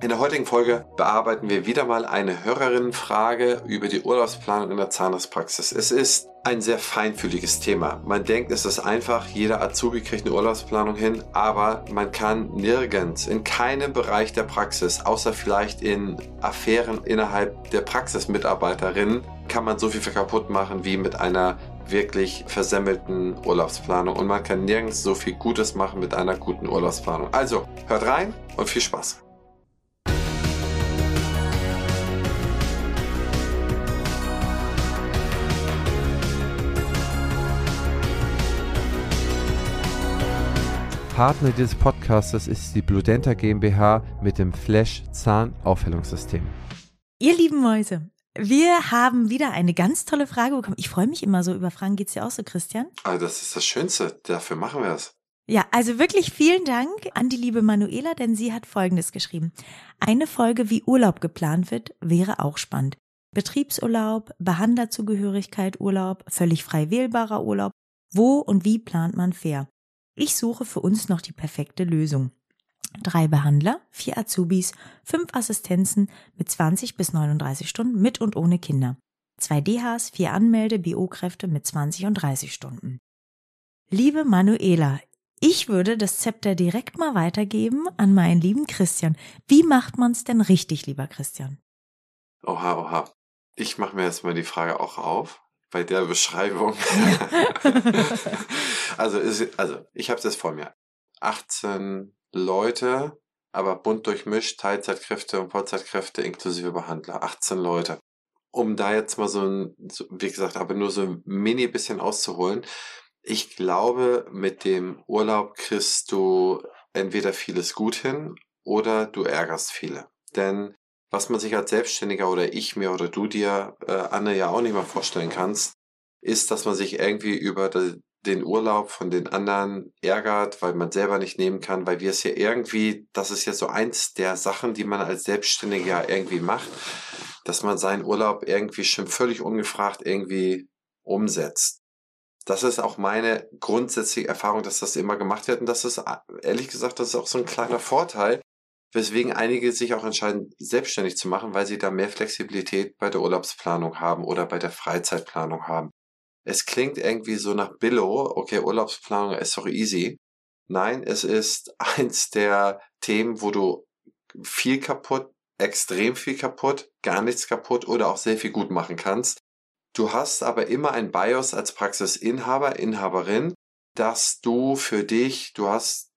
In der heutigen Folge bearbeiten wir wieder mal eine Hörerinnenfrage über die Urlaubsplanung in der Zahnarztpraxis. Es ist ein sehr feinfühliges Thema. Man denkt, es ist einfach, jeder Azubi kriegt eine Urlaubsplanung hin, aber man kann nirgends, in keinem Bereich der Praxis, außer vielleicht in Affären innerhalb der Praxismitarbeiterinnen, kann man so viel kaputt machen wie mit einer wirklich versemmelten Urlaubsplanung. Und man kann nirgends so viel Gutes machen mit einer guten Urlaubsplanung. Also, hört rein und viel Spaß. Partner dieses Podcastes ist die Bludenta GmbH mit dem Flash Zahnaufhellungssystem. Ihr lieben Mäuse, wir haben wieder eine ganz tolle Frage bekommen. Ich freue mich immer so über Fragen. Geht's dir auch so, Christian? Also das ist das Schönste. Dafür machen wir es. Ja, also wirklich vielen Dank an die liebe Manuela, denn sie hat Folgendes geschrieben. Eine Folge, wie Urlaub geplant wird, wäre auch spannend. Betriebsurlaub, Behandlerzugehörigkeit, Urlaub, völlig frei wählbarer Urlaub. Wo und wie plant man fair? Ich suche für uns noch die perfekte Lösung. Drei Behandler, vier Azubis, fünf Assistenzen mit 20 bis 39 Stunden mit und ohne Kinder. Zwei DHs, vier Anmelde, BO-Kräfte mit 20 und 30 Stunden. Liebe Manuela, ich würde das Zepter direkt mal weitergeben an meinen lieben Christian. Wie macht man's denn richtig, lieber Christian? Oha, oha. Ich mache mir jetzt mal die Frage auch auf bei der Beschreibung. also, ist, also ich habe das vor mir. 18 Leute, aber bunt durchmischt, Teilzeitkräfte und Vollzeitkräfte inklusive Behandler. 18 Leute. Um da jetzt mal so ein, wie gesagt, aber nur so ein mini bisschen auszuholen. Ich glaube, mit dem Urlaub kriegst du entweder vieles gut hin oder du ärgerst viele. Denn was man sich als Selbstständiger oder ich mir oder du dir, äh, Anne, ja auch nicht mal vorstellen kannst, ist, dass man sich irgendwie über den Urlaub von den anderen ärgert, weil man selber nicht nehmen kann, weil wir es ja irgendwie, das ist ja so eins der Sachen, die man als Selbstständiger irgendwie macht, dass man seinen Urlaub irgendwie schon völlig ungefragt irgendwie umsetzt. Das ist auch meine grundsätzliche Erfahrung, dass das immer gemacht wird und das ist ehrlich gesagt, das ist auch so ein kleiner Vorteil, weswegen einige sich auch entscheiden, selbstständig zu machen, weil sie da mehr Flexibilität bei der Urlaubsplanung haben oder bei der Freizeitplanung haben. Es klingt irgendwie so nach Billo, okay, Urlaubsplanung ist doch easy. Nein, es ist eins der Themen, wo du viel kaputt, extrem viel kaputt, gar nichts kaputt oder auch sehr viel gut machen kannst. Du hast aber immer ein BIOS als Praxisinhaber, Inhaberin, dass du für dich, du hast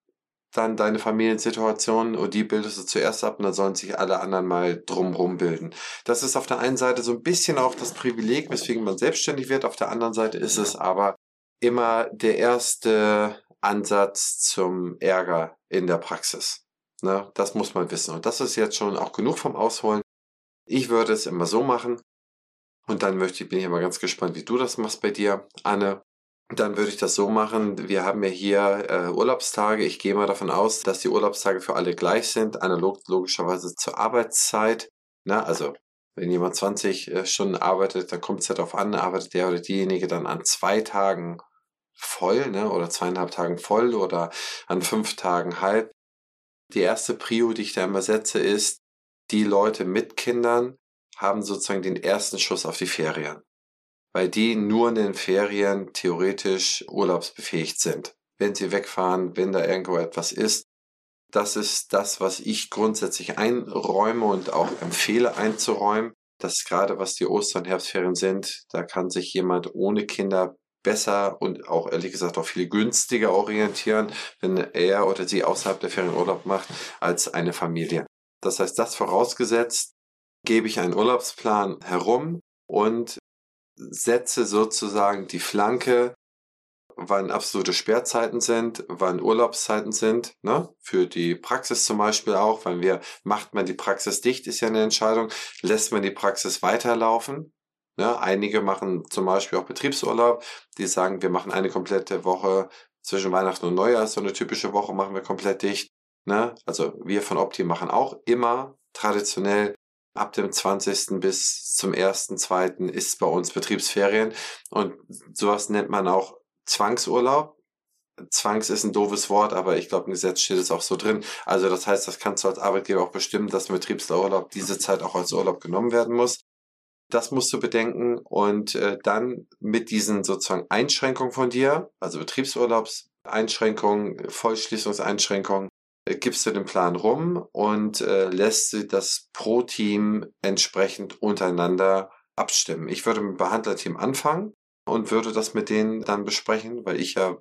dann deine Familiensituation und die bildest du zuerst ab und dann sollen sich alle anderen mal drumrum bilden. Das ist auf der einen Seite so ein bisschen auch das Privileg, weswegen man selbstständig wird. Auf der anderen Seite ist es aber immer der erste Ansatz zum Ärger in der Praxis. Ne? Das muss man wissen. Und das ist jetzt schon auch genug vom Ausholen. Ich würde es immer so machen. Und dann möchte ich, bin ich immer ganz gespannt, wie du das machst bei dir, Anne. Dann würde ich das so machen. Wir haben ja hier äh, Urlaubstage. Ich gehe mal davon aus, dass die Urlaubstage für alle gleich sind, analog logischerweise zur Arbeitszeit. Na, also wenn jemand 20 äh, Stunden arbeitet, dann kommt es ja darauf an, arbeitet der oder diejenige dann an zwei Tagen voll, ne, oder zweieinhalb Tagen voll oder an fünf Tagen halb. Die erste Prio, die ich da immer setze, ist, die Leute mit Kindern haben sozusagen den ersten Schuss auf die Ferien weil die nur in den Ferien theoretisch urlaubsbefähigt sind. Wenn sie wegfahren, wenn da irgendwo etwas ist, das ist das, was ich grundsätzlich einräume und auch empfehle einzuräumen. Das ist gerade was die Ostern, Herbstferien sind, da kann sich jemand ohne Kinder besser und auch ehrlich gesagt auch viel günstiger orientieren, wenn er oder sie außerhalb der Ferien Urlaub macht, als eine Familie. Das heißt, das vorausgesetzt, gebe ich einen Urlaubsplan herum und setze sozusagen die Flanke, wann absolute Sperrzeiten sind, wann Urlaubszeiten sind, ne? Für die Praxis zum Beispiel auch, wann wir, macht man die Praxis dicht, ist ja eine Entscheidung, lässt man die Praxis weiterlaufen. Ne? Einige machen zum Beispiel auch Betriebsurlaub, die sagen, wir machen eine komplette Woche zwischen Weihnachten und Neujahr, so eine typische Woche machen wir komplett dicht. Ne? Also wir von Opti machen auch immer traditionell Ab dem 20. bis zum 1.2. ist bei uns Betriebsferien und sowas nennt man auch Zwangsurlaub. Zwangs ist ein doofes Wort, aber ich glaube, im Gesetz steht es auch so drin. Also das heißt, das kannst du als Arbeitgeber auch bestimmen, dass im Betriebsurlaub diese Zeit auch als Urlaub genommen werden muss. Das musst du bedenken und äh, dann mit diesen sozusagen Einschränkungen von dir, also Betriebsurlaubseinschränkungen, Vollschließungseinschränkungen, gibst du den Plan rum und äh, lässt das pro Team entsprechend untereinander abstimmen. Ich würde mit dem Behandlerteam anfangen und würde das mit denen dann besprechen, weil ich ja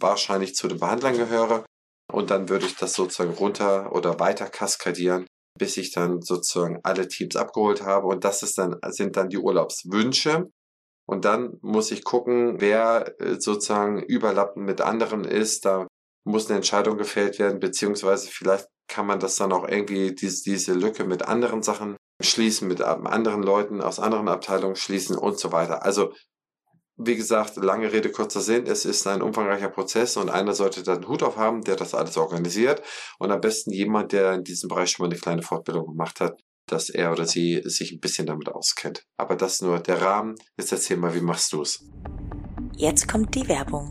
wahrscheinlich zu den Behandlern gehöre. Und dann würde ich das sozusagen runter oder weiter kaskadieren, bis ich dann sozusagen alle Teams abgeholt habe. Und das ist dann, sind dann die Urlaubswünsche. Und dann muss ich gucken, wer äh, sozusagen überlappend mit anderen ist. Da muss eine Entscheidung gefällt werden, beziehungsweise vielleicht kann man das dann auch irgendwie diese, diese Lücke mit anderen Sachen schließen, mit anderen Leuten aus anderen Abteilungen schließen und so weiter. Also wie gesagt, lange Rede, kurzer Sinn, es ist ein umfangreicher Prozess und einer sollte dann einen Hut auf haben, der das alles organisiert und am besten jemand, der in diesem Bereich schon mal eine kleine Fortbildung gemacht hat, dass er oder sie sich ein bisschen damit auskennt. Aber das nur der Rahmen. Jetzt erzähl mal, wie machst du es? Jetzt kommt die Werbung.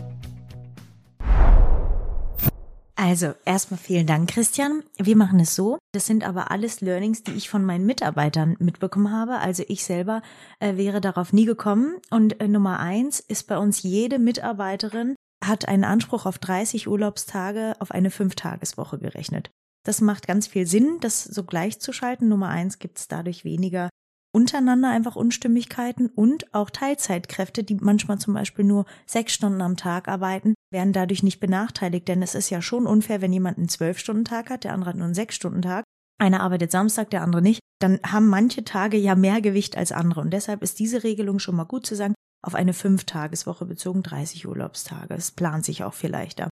Also, erstmal vielen Dank, Christian. Wir machen es so. Das sind aber alles Learnings, die ich von meinen Mitarbeitern mitbekommen habe. Also ich selber äh, wäre darauf nie gekommen. Und äh, Nummer eins ist bei uns jede Mitarbeiterin hat einen Anspruch auf 30 Urlaubstage auf eine Fünftageswoche gerechnet. Das macht ganz viel Sinn, das so gleichzuschalten. Nummer eins gibt es dadurch weniger untereinander einfach Unstimmigkeiten und auch Teilzeitkräfte, die manchmal zum Beispiel nur sechs Stunden am Tag arbeiten, werden dadurch nicht benachteiligt, denn es ist ja schon unfair, wenn jemand einen Zwölf-Stunden-Tag hat, der andere hat nur einen Sechs-Stunden-Tag. Einer arbeitet Samstag, der andere nicht. Dann haben manche Tage ja mehr Gewicht als andere. Und deshalb ist diese Regelung schon mal gut zu sagen, auf eine Fünf-Tageswoche bezogen 30 Urlaubstage. Es plant sich auch viel leichter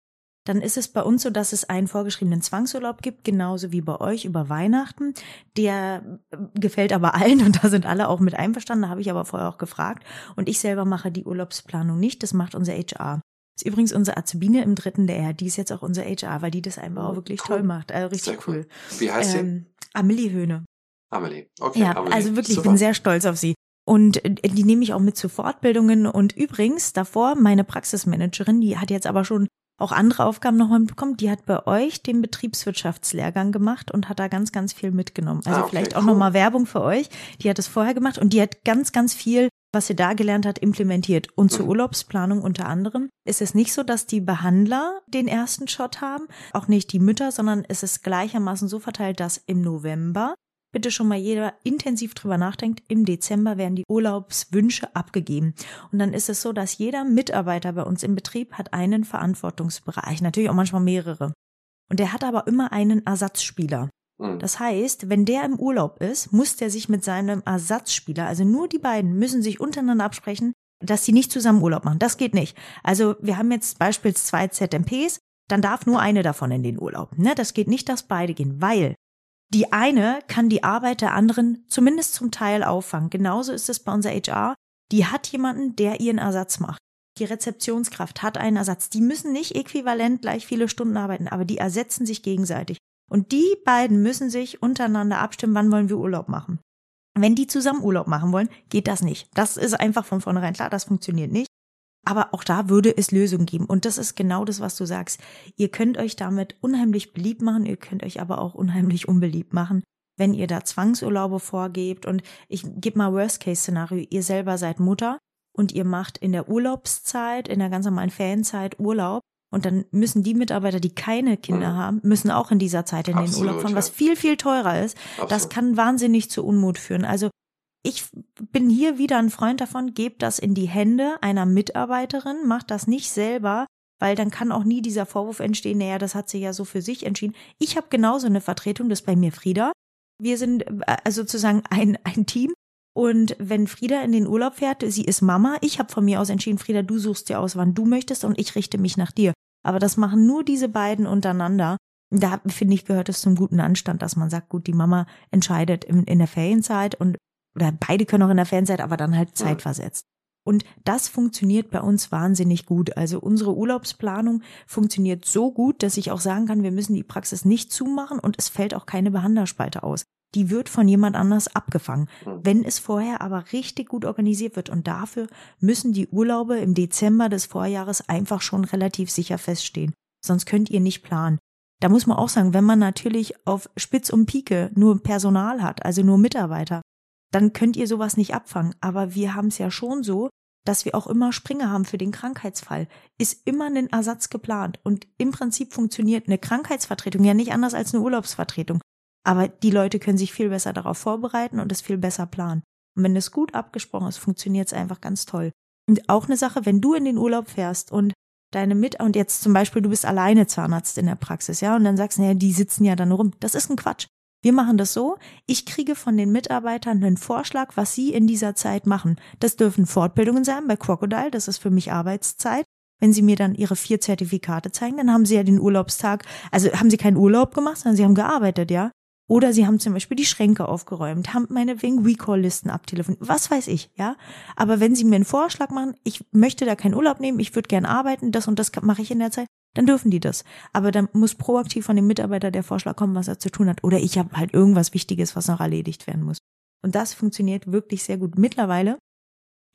dann ist es bei uns so, dass es einen vorgeschriebenen Zwangsurlaub gibt, genauso wie bei euch über Weihnachten. Der äh, gefällt aber allen und da sind alle auch mit einverstanden. Da habe ich aber vorher auch gefragt. Und ich selber mache die Urlaubsplanung nicht. Das macht unser HR. Das ist übrigens unsere Azubine im dritten Lehrjahr. Die ist jetzt auch unser HR, weil die das einfach auch wirklich cool. toll macht. Also richtig cool. cool. Wie heißt ähm, sie? Amelie Höhne. Amelie, okay. Ja, Amelie. also wirklich, Super. ich bin sehr stolz auf sie. Und äh, die nehme ich auch mit zu Fortbildungen. Und übrigens, davor, meine Praxismanagerin, die hat jetzt aber schon auch andere Aufgaben nochmal bekommen. Die hat bei euch den Betriebswirtschaftslehrgang gemacht und hat da ganz, ganz viel mitgenommen. Also ah, okay, vielleicht auch cool. nochmal Werbung für euch. Die hat es vorher gemacht und die hat ganz, ganz viel, was sie da gelernt hat, implementiert. Und zur mhm. Urlaubsplanung unter anderem ist es nicht so, dass die Behandler den ersten Shot haben, auch nicht die Mütter, sondern es ist gleichermaßen so verteilt, dass im November bitte schon mal jeder intensiv drüber nachdenkt, im Dezember werden die Urlaubswünsche abgegeben. Und dann ist es so, dass jeder Mitarbeiter bei uns im Betrieb hat einen Verantwortungsbereich, natürlich auch manchmal mehrere. Und der hat aber immer einen Ersatzspieler. Mhm. Das heißt, wenn der im Urlaub ist, muss der sich mit seinem Ersatzspieler, also nur die beiden, müssen sich untereinander absprechen, dass sie nicht zusammen Urlaub machen. Das geht nicht. Also wir haben jetzt beispielsweise zwei ZMPs, dann darf nur eine davon in den Urlaub. Ne? Das geht nicht, dass beide gehen, weil die eine kann die Arbeit der anderen zumindest zum Teil auffangen. Genauso ist es bei unserer HR. Die hat jemanden, der ihren Ersatz macht. Die Rezeptionskraft hat einen Ersatz. Die müssen nicht äquivalent gleich viele Stunden arbeiten, aber die ersetzen sich gegenseitig. Und die beiden müssen sich untereinander abstimmen, wann wollen wir Urlaub machen. Wenn die zusammen Urlaub machen wollen, geht das nicht. Das ist einfach von vornherein klar, das funktioniert nicht. Aber auch da würde es Lösungen geben. Und das ist genau das, was du sagst. Ihr könnt euch damit unheimlich beliebt machen, ihr könnt euch aber auch unheimlich unbeliebt machen, wenn ihr da Zwangsurlaube vorgebt. Und ich gebe mal Worst-Case-Szenario. Ihr selber seid Mutter und ihr macht in der Urlaubszeit, in der ganz normalen Ferienzeit Urlaub. Und dann müssen die Mitarbeiter, die keine Kinder mhm. haben, müssen auch in dieser Zeit in Absolut, den Urlaub fahren, was viel, viel teurer ist. Absolut. Das kann wahnsinnig zu Unmut führen. Also ich bin hier wieder ein Freund davon, gebt das in die Hände einer Mitarbeiterin, macht das nicht selber, weil dann kann auch nie dieser Vorwurf entstehen, naja, das hat sie ja so für sich entschieden. Ich habe genauso eine Vertretung, das ist bei mir Frieda. Wir sind äh, sozusagen ein, ein Team Und wenn Frieda in den Urlaub fährt, sie ist Mama, ich habe von mir aus entschieden, Frieda, du suchst dir aus, wann du möchtest und ich richte mich nach dir. Aber das machen nur diese beiden untereinander. Da finde ich, gehört es zum guten Anstand, dass man sagt, gut, die Mama entscheidet in, in der Ferienzeit und oder beide können auch in der Ferienzeit, aber dann halt zeitversetzt. Und das funktioniert bei uns wahnsinnig gut. Also unsere Urlaubsplanung funktioniert so gut, dass ich auch sagen kann, wir müssen die Praxis nicht zumachen und es fällt auch keine Behandlerspalte aus. Die wird von jemand anders abgefangen. Hm. Wenn es vorher aber richtig gut organisiert wird und dafür müssen die Urlaube im Dezember des Vorjahres einfach schon relativ sicher feststehen. Sonst könnt ihr nicht planen. Da muss man auch sagen, wenn man natürlich auf Spitz und Pike nur Personal hat, also nur Mitarbeiter, dann könnt ihr sowas nicht abfangen. Aber wir haben es ja schon so, dass wir auch immer Springer haben für den Krankheitsfall. Ist immer ein Ersatz geplant. Und im Prinzip funktioniert eine Krankheitsvertretung ja nicht anders als eine Urlaubsvertretung. Aber die Leute können sich viel besser darauf vorbereiten und es viel besser planen. Und wenn es gut abgesprochen ist, funktioniert es einfach ganz toll. Und auch eine Sache, wenn du in den Urlaub fährst und deine Mit und jetzt zum Beispiel du bist alleine Zahnarzt in der Praxis, ja, und dann sagst du, naja, die sitzen ja dann rum. Das ist ein Quatsch. Wir machen das so, ich kriege von den Mitarbeitern einen Vorschlag, was sie in dieser Zeit machen. Das dürfen Fortbildungen sein bei Crocodile, das ist für mich Arbeitszeit. Wenn sie mir dann ihre vier Zertifikate zeigen, dann haben sie ja den Urlaubstag, also haben sie keinen Urlaub gemacht, sondern sie haben gearbeitet, ja. Oder sie haben zum Beispiel die Schränke aufgeräumt, haben meinetwegen Recall-Listen abtelefoniert, was weiß ich, ja. Aber wenn sie mir einen Vorschlag machen, ich möchte da keinen Urlaub nehmen, ich würde gern arbeiten, das und das mache ich in der Zeit, dann dürfen die das. Aber dann muss proaktiv von dem Mitarbeiter der Vorschlag kommen, was er zu tun hat. Oder ich habe halt irgendwas Wichtiges, was noch erledigt werden muss. Und das funktioniert wirklich sehr gut. Mittlerweile,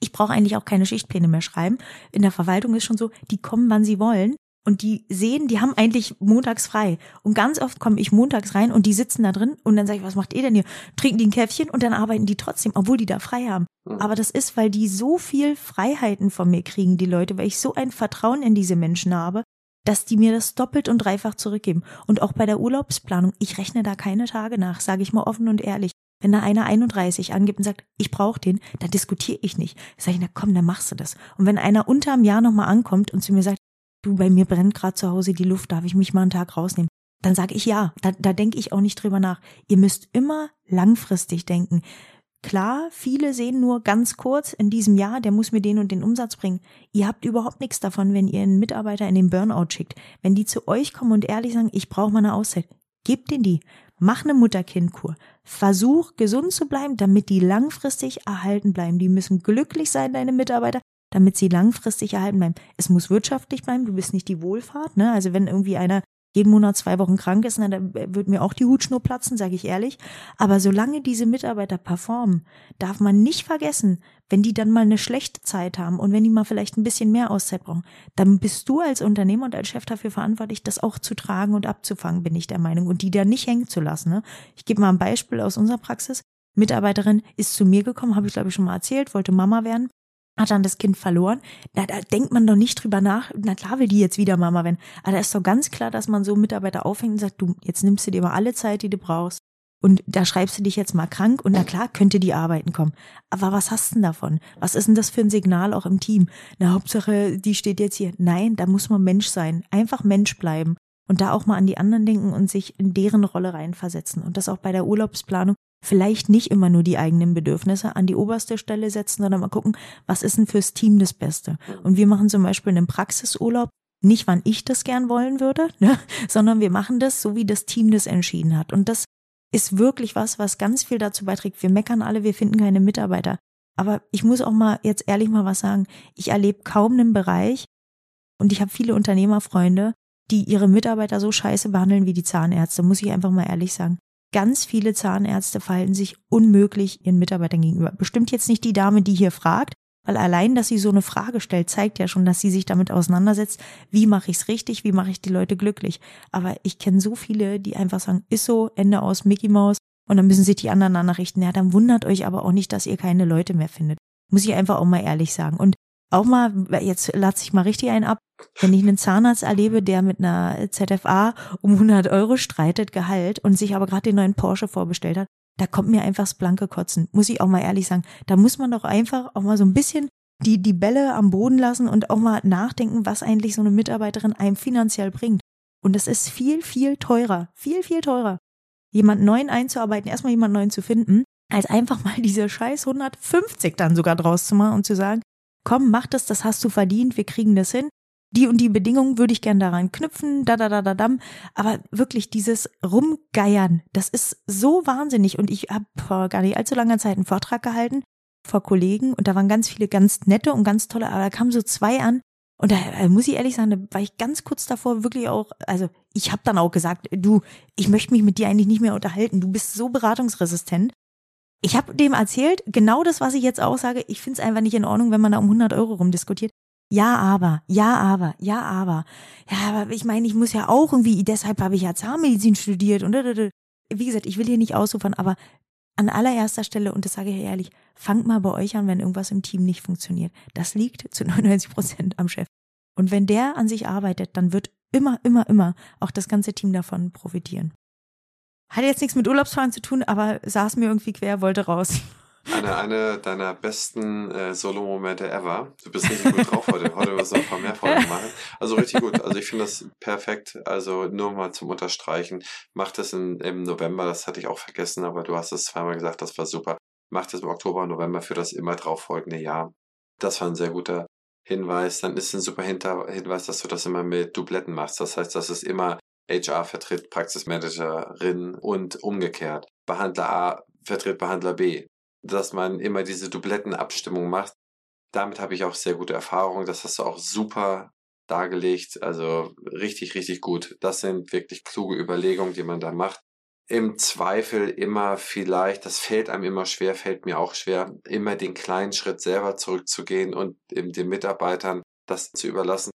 ich brauche eigentlich auch keine Schichtpläne mehr schreiben. In der Verwaltung ist schon so, die kommen, wann sie wollen. Und die sehen, die haben eigentlich montags frei. Und ganz oft komme ich montags rein und die sitzen da drin und dann sage ich, was macht ihr denn hier? Trinken die ein Käffchen und dann arbeiten die trotzdem, obwohl die da frei haben. Mhm. Aber das ist, weil die so viel Freiheiten von mir kriegen, die Leute, weil ich so ein Vertrauen in diese Menschen habe, dass die mir das doppelt und dreifach zurückgeben. Und auch bei der Urlaubsplanung, ich rechne da keine Tage nach, sage ich mal offen und ehrlich. Wenn da einer 31 angibt und sagt, ich brauche den, dann diskutiere ich nicht. Sag ich, na komm, dann machst du das. Und wenn einer unterm Jahr nochmal ankommt und zu mir sagt, du, bei mir brennt gerade zu Hause die Luft, darf ich mich mal einen Tag rausnehmen? Dann sage ich ja. Da, da denke ich auch nicht drüber nach. Ihr müsst immer langfristig denken. Klar, viele sehen nur ganz kurz in diesem Jahr, der muss mir den und den Umsatz bringen. Ihr habt überhaupt nichts davon, wenn ihr einen Mitarbeiter in den Burnout schickt. Wenn die zu euch kommen und ehrlich sagen, ich brauche mal eine Auszeit, gebt denen die. Mach eine Mutter-Kind-Kur. Versuch, gesund zu bleiben, damit die langfristig erhalten bleiben. Die müssen glücklich sein, deine Mitarbeiter, damit sie langfristig erhalten bleiben. Es muss wirtschaftlich bleiben, du bist nicht die Wohlfahrt, ne? Also wenn irgendwie einer jeden Monat zwei Wochen krank ist, na, dann wird mir auch die Hutschnur platzen, sage ich ehrlich. Aber solange diese Mitarbeiter performen, darf man nicht vergessen, wenn die dann mal eine schlechte Zeit haben und wenn die mal vielleicht ein bisschen mehr Auszeit brauchen, dann bist du als Unternehmer und als Chef dafür verantwortlich, das auch zu tragen und abzufangen, bin ich der Meinung, und die da nicht hängen zu lassen. Ne? Ich gebe mal ein Beispiel aus unserer Praxis. Mitarbeiterin ist zu mir gekommen, habe ich glaube ich schon mal erzählt, wollte Mama werden hat dann das Kind verloren. Na, da denkt man doch nicht drüber nach. Na klar will die jetzt wieder Mama werden. Aber da ist doch ganz klar, dass man so Mitarbeiter aufhängt und sagt, du, jetzt nimmst du dir mal alle Zeit, die du brauchst. Und da schreibst du dich jetzt mal krank und na klar könnte die arbeiten kommen. Aber was hast du denn davon? Was ist denn das für ein Signal auch im Team? Na, Hauptsache, die steht jetzt hier. Nein, da muss man Mensch sein. Einfach Mensch bleiben. Und da auch mal an die anderen denken und sich in deren Rolle reinversetzen. Und das auch bei der Urlaubsplanung vielleicht nicht immer nur die eigenen Bedürfnisse an die oberste Stelle setzen, sondern mal gucken, was ist denn fürs Team das Beste. Und wir machen zum Beispiel einen Praxisurlaub, nicht wann ich das gern wollen würde, ne, sondern wir machen das so, wie das Team das entschieden hat. Und das ist wirklich was, was ganz viel dazu beiträgt. Wir meckern alle, wir finden keine Mitarbeiter. Aber ich muss auch mal jetzt ehrlich mal was sagen. Ich erlebe kaum einen Bereich und ich habe viele Unternehmerfreunde, die ihre Mitarbeiter so scheiße behandeln wie die Zahnärzte, muss ich einfach mal ehrlich sagen. Ganz viele Zahnärzte verhalten sich unmöglich ihren Mitarbeitern gegenüber. Bestimmt jetzt nicht die Dame, die hier fragt, weil allein, dass sie so eine Frage stellt, zeigt ja schon, dass sie sich damit auseinandersetzt, wie mache ich es richtig, wie mache ich die Leute glücklich. Aber ich kenne so viele, die einfach sagen, ist so, Ende aus, Mickey Mouse, und dann müssen sich die anderen danach richten. Ja, dann wundert euch aber auch nicht, dass ihr keine Leute mehr findet. Muss ich einfach auch mal ehrlich sagen. Und auch mal, jetzt lasse ich mal richtig einen ab, wenn ich einen Zahnarzt erlebe, der mit einer ZFA um 100 Euro streitet, Gehalt, und sich aber gerade den neuen Porsche vorbestellt hat, da kommt mir einfach das blanke Kotzen. Muss ich auch mal ehrlich sagen. Da muss man doch einfach auch mal so ein bisschen die, die Bälle am Boden lassen und auch mal nachdenken, was eigentlich so eine Mitarbeiterin einem finanziell bringt. Und das ist viel, viel teurer. Viel, viel teurer. Jemand neuen einzuarbeiten, erstmal jemand neuen zu finden. als einfach mal diese scheiß 150 dann sogar draus zu machen und zu sagen, komm, mach das, das hast du verdient, wir kriegen das hin. Die und die Bedingungen würde ich gern daran knüpfen, da, da, da, da, dam. Aber wirklich dieses Rumgeiern, das ist so wahnsinnig. Und ich habe vor gar nicht allzu langer Zeit einen Vortrag gehalten vor Kollegen und da waren ganz viele ganz nette und ganz tolle, aber da kamen so zwei an, und da muss ich ehrlich sagen, da war ich ganz kurz davor wirklich auch, also ich habe dann auch gesagt, du, ich möchte mich mit dir eigentlich nicht mehr unterhalten. Du bist so beratungsresistent. Ich habe dem erzählt, genau das, was ich jetzt auch sage. Ich finde es einfach nicht in Ordnung, wenn man da um 100 Euro rumdiskutiert. Ja, aber, ja, aber, ja, aber. Ja, aber ich meine, ich muss ja auch irgendwie, deshalb habe ich ja Zahnmedizin studiert und wie gesagt, ich will hier nicht ausufern, aber an allererster Stelle, und das sage ich ehrlich, fangt mal bei euch an, wenn irgendwas im Team nicht funktioniert. Das liegt zu 99 Prozent am Chef. Und wenn der an sich arbeitet, dann wird immer, immer, immer auch das ganze Team davon profitieren. Hat jetzt nichts mit Urlaubsfahren zu tun, aber saß mir irgendwie quer, wollte raus. Eine, eine deiner besten äh, Solo-Momente ever. Du bist richtig gut drauf heute. Heute wirst du paar mehr Folgen machen. Also richtig gut. Also ich finde das perfekt. Also nur mal zum Unterstreichen. Mach das in, im November, das hatte ich auch vergessen, aber du hast es zweimal gesagt, das war super. Mach das im Oktober November für das immer drauf folgende Jahr. Das war ein sehr guter Hinweis. Dann ist ein super Hinweis, dass du das immer mit Dubletten machst. Das heißt, dass es immer HR vertritt Praxismanagerin und umgekehrt. Behandler A vertritt Behandler B dass man immer diese Dublettenabstimmung macht. Damit habe ich auch sehr gute Erfahrungen. Das hast du auch super dargelegt. Also richtig, richtig gut. Das sind wirklich kluge Überlegungen, die man da macht. Im Zweifel immer vielleicht, das fällt einem immer schwer, fällt mir auch schwer, immer den kleinen Schritt selber zurückzugehen und den Mitarbeitern das zu überlassen.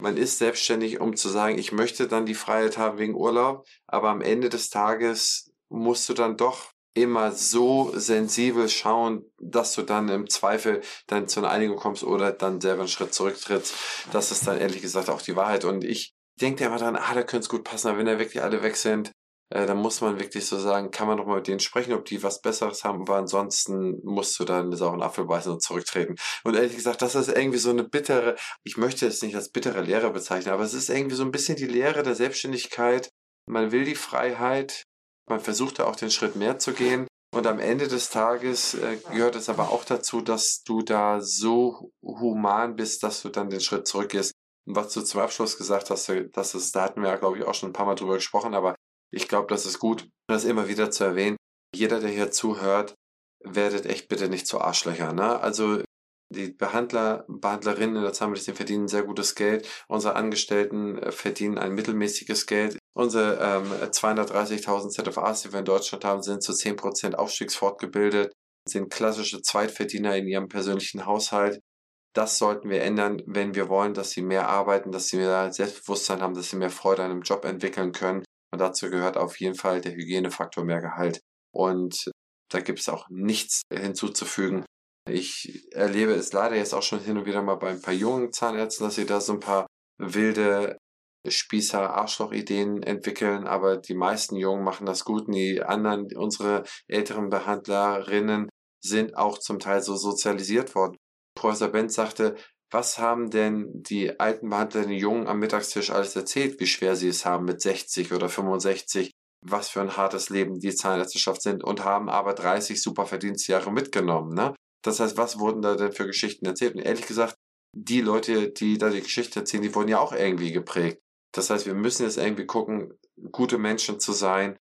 Man ist selbstständig, um zu sagen, ich möchte dann die Freiheit haben wegen Urlaub, aber am Ende des Tages musst du dann doch immer so sensibel schauen, dass du dann im Zweifel dann zu einer Einigung kommst oder dann selber einen Schritt zurücktrittst. Das ist dann ehrlich gesagt auch die Wahrheit. Und ich denke immer dran, ah, da könnte es gut passen, aber wenn da wirklich alle weg sind, äh, dann muss man wirklich so sagen, kann man doch mal mit denen sprechen, ob die was Besseres haben, aber ansonsten musst du dann einen sauren Apfel beißen und zurücktreten. Und ehrlich gesagt, das ist irgendwie so eine bittere, ich möchte es nicht als bittere Lehre bezeichnen, aber es ist irgendwie so ein bisschen die Lehre der Selbstständigkeit. Man will die Freiheit, man versucht da auch den Schritt mehr zu gehen. Und am Ende des Tages äh, gehört es aber auch dazu, dass du da so human bist, dass du dann den Schritt zurückgehst. Und was du zum Abschluss gesagt hast, äh, das ist, da hatten wir ja, glaube ich, auch schon ein paar Mal drüber gesprochen, aber ich glaube, das ist gut, das immer wieder zu erwähnen. Jeder, der hier zuhört, werdet echt bitte nicht zu Arschlöcher. Ne? Also die Behandler, Behandlerinnen in der Zahnmedizin verdienen sehr gutes Geld. Unsere Angestellten äh, verdienen ein mittelmäßiges Geld. Unsere ähm, 230.000 ZFAs, die wir in Deutschland haben, sind zu 10% aufstiegsfortgebildet, sind klassische Zweitverdiener in ihrem persönlichen Haushalt. Das sollten wir ändern, wenn wir wollen, dass sie mehr arbeiten, dass sie mehr Selbstbewusstsein haben, dass sie mehr Freude an einem Job entwickeln können. Und dazu gehört auf jeden Fall der Hygienefaktor mehr Gehalt. Und da gibt es auch nichts hinzuzufügen. Ich erlebe es leider jetzt auch schon hin und wieder mal bei ein paar jungen Zahnärzten, dass sie da so ein paar wilde Spießer, Arschloch-Ideen entwickeln, aber die meisten Jungen machen das gut. Und die anderen, unsere älteren Behandlerinnen, sind auch zum Teil so sozialisiert worden. Professor Benz sagte, was haben denn die alten Behandler den Jungen am Mittagstisch alles erzählt, wie schwer sie es haben mit 60 oder 65, was für ein hartes Leben die Zahnärzteschaft sind und haben aber 30 super Verdienstjahre mitgenommen. Ne? Das heißt, was wurden da denn für Geschichten erzählt? Und ehrlich gesagt, die Leute, die da die Geschichte erzählen, die wurden ja auch irgendwie geprägt. Das heißt, wir müssen jetzt irgendwie gucken, gute Menschen zu sein,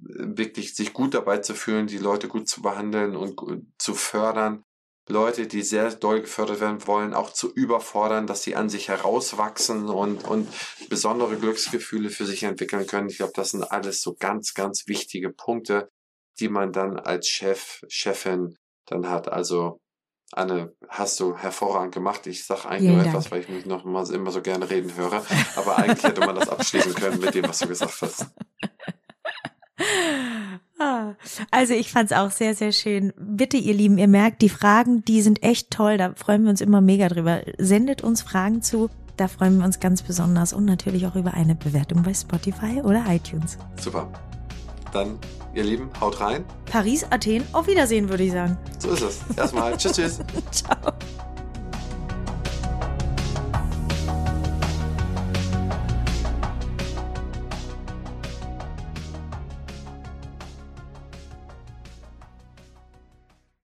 wirklich sich gut dabei zu fühlen, die Leute gut zu behandeln und zu fördern. Leute, die sehr doll gefördert werden wollen, auch zu überfordern, dass sie an sich herauswachsen und, und besondere Glücksgefühle für sich entwickeln können. Ich glaube, das sind alles so ganz, ganz wichtige Punkte, die man dann als Chef, Chefin dann hat. Also, Anne, hast du hervorragend gemacht. Ich sage eigentlich Vielen nur Dank. etwas, weil ich mich noch mal immer so gerne reden höre. Aber eigentlich hätte man das abschließen können mit dem, was du gesagt hast. Ah, also ich fand es auch sehr, sehr schön. Bitte, ihr Lieben, ihr merkt, die Fragen, die sind echt toll. Da freuen wir uns immer mega drüber. Sendet uns Fragen zu. Da freuen wir uns ganz besonders und natürlich auch über eine Bewertung bei Spotify oder iTunes. Super. Dann, ihr Lieben, haut rein. Paris, Athen, auf Wiedersehen, würde ich sagen. So ist es. Erstmal. tschüss, tschüss. Ciao.